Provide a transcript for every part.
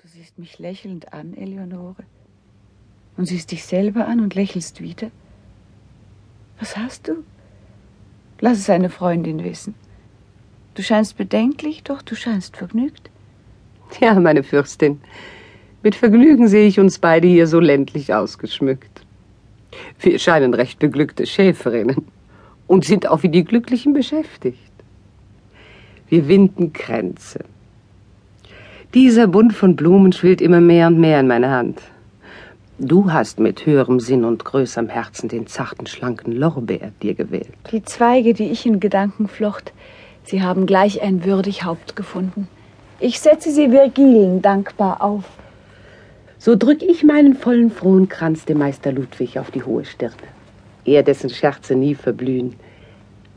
Du siehst mich lächelnd an, Eleonore. Und siehst dich selber an und lächelst wieder. Was hast du? Lass es eine Freundin wissen. Du scheinst bedenklich, doch du scheinst vergnügt. Ja, meine Fürstin. Mit Vergnügen sehe ich uns beide hier so ländlich ausgeschmückt. Wir scheinen recht beglückte Schäferinnen und sind auch wie die Glücklichen beschäftigt. Wir winden Kränze. Dieser Bund von Blumen schwillt immer mehr und mehr in meine Hand. Du hast mit höherem Sinn und größerem Herzen den zarten, schlanken Lorbeer dir gewählt. Die Zweige, die ich in Gedanken flocht, sie haben gleich ein würdig Haupt gefunden. Ich setze sie Virgilen dankbar auf. So drück ich meinen vollen frohen Kranz dem Meister Ludwig auf die hohe Stirne. Er, dessen Scherze nie verblühen,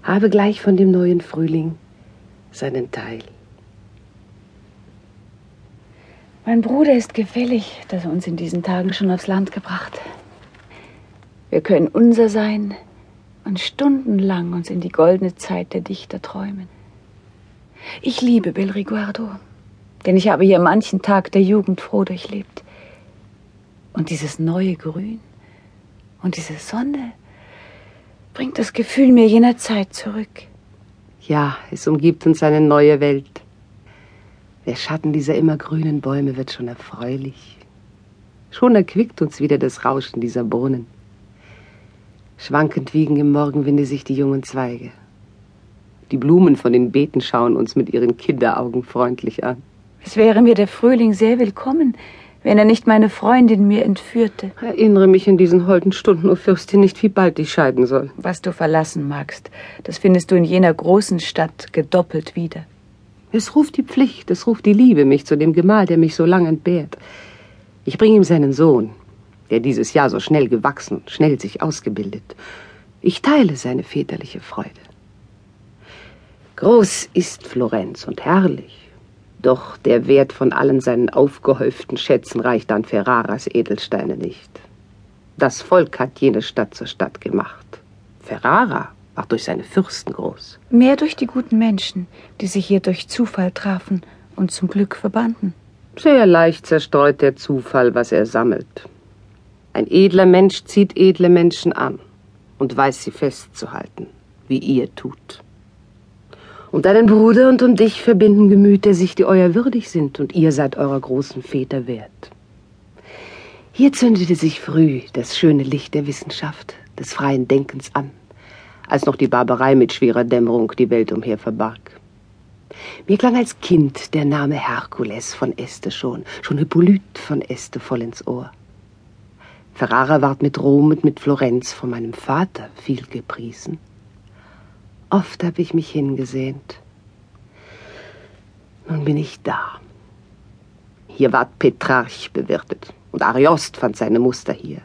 habe gleich von dem neuen Frühling seinen Teil. Mein Bruder ist gefällig, dass er uns in diesen Tagen schon aufs Land gebracht. Wir können unser sein und stundenlang uns in die goldene Zeit der Dichter träumen. Ich liebe Belriguardo, denn ich habe hier manchen Tag der Jugend froh durchlebt. Und dieses neue Grün und diese Sonne bringt das Gefühl mir jener Zeit zurück. Ja, es umgibt uns eine neue Welt. Der Schatten dieser immergrünen Bäume wird schon erfreulich. Schon erquickt uns wieder das Rauschen dieser Brunnen. Schwankend wiegen im Morgenwinde sich die jungen Zweige. Die Blumen von den Beeten schauen uns mit ihren Kinderaugen freundlich an. Es wäre mir der Frühling sehr willkommen, wenn er nicht meine Freundin mir entführte. Erinnere mich in diesen holden Stunden, o Fürstin, nicht, wie bald ich scheiden soll. Was du verlassen magst, das findest du in jener großen Stadt gedoppelt wieder. Es ruft die Pflicht, es ruft die Liebe mich zu dem Gemahl, der mich so lang entbehrt. Ich bringe ihm seinen Sohn, der dieses Jahr so schnell gewachsen, schnell sich ausgebildet. Ich teile seine väterliche Freude. Groß ist Florenz und herrlich, doch der Wert von allen seinen aufgehäuften Schätzen reicht an Ferraras Edelsteine nicht. Das Volk hat jene Stadt zur Stadt gemacht. Ferrara auch durch seine Fürsten groß. Mehr durch die guten Menschen, die sich hier durch Zufall trafen und zum Glück verbanden. Sehr leicht zerstreut der Zufall, was er sammelt. Ein edler Mensch zieht edle Menschen an und weiß sie festzuhalten, wie ihr tut. Und deinen Bruder und um dich verbinden Gemüter sich, die euer würdig sind, und ihr seid eurer großen Väter wert. Hier zündete sich früh das schöne Licht der Wissenschaft, des freien Denkens an als noch die Barbarei mit schwerer Dämmerung die Welt umher verbarg. Mir klang als Kind der Name Herkules von Este schon, schon Hippolyt von Este voll ins Ohr. Ferrara ward mit Rom und mit Florenz von meinem Vater viel gepriesen. Oft habe ich mich hingesehnt. Nun bin ich da. Hier ward Petrarch bewirtet und Ariost fand seine Muster hier.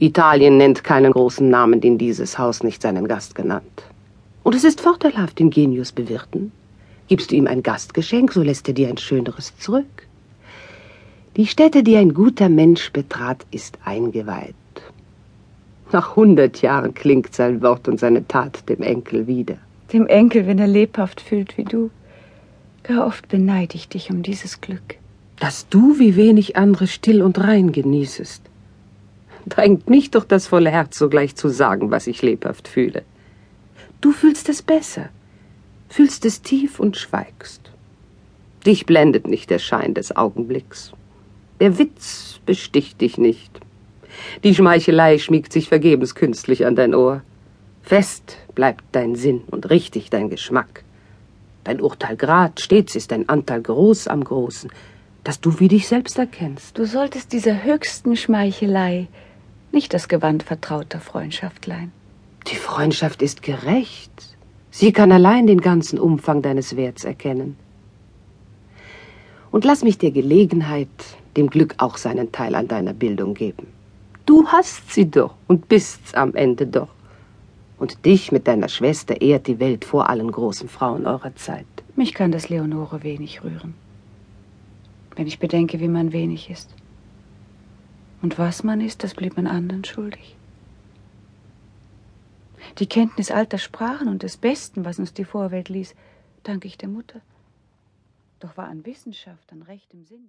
Italien nennt keinen großen Namen, den dieses Haus nicht seinen Gast genannt. Und es ist vorteilhaft, den Genius bewirten. Gibst du ihm ein Gastgeschenk, so lässt er dir ein schöneres zurück. Die Stätte, die ein guter Mensch betrat, ist eingeweiht. Nach hundert Jahren klingt sein Wort und seine Tat dem Enkel wieder. Dem Enkel, wenn er lebhaft fühlt wie du. Gar oft beneide ich dich um dieses Glück. Dass du wie wenig andere still und rein genießest drängt mich doch das volle Herz sogleich zu sagen, was ich lebhaft fühle. Du fühlst es besser, fühlst es tief und schweigst. Dich blendet nicht der Schein des Augenblicks. Der Witz besticht dich nicht. Die Schmeichelei schmiegt sich vergebens künstlich an dein Ohr. Fest bleibt dein Sinn und richtig dein Geschmack. Dein Urteil grad, stets ist dein Anteil groß am Großen, dass du wie dich selbst erkennst. Du solltest dieser höchsten Schmeichelei nicht das Gewand vertrauter Freundschaft leihen. Die Freundschaft ist gerecht. Sie kann allein den ganzen Umfang deines Werts erkennen. Und lass mich dir Gelegenheit, dem Glück auch seinen Teil an deiner Bildung geben. Du hast sie doch und bist's am Ende doch. Und dich mit deiner Schwester ehrt die Welt vor allen großen Frauen eurer Zeit. Mich kann das Leonore wenig rühren. Wenn ich bedenke, wie man wenig ist. Und was man ist, das blieb man anderen schuldig. Die Kenntnis alter Sprachen und des Besten, was uns die Vorwelt ließ, danke ich der Mutter. Doch war an Wissenschaft, an rechtem Sinn.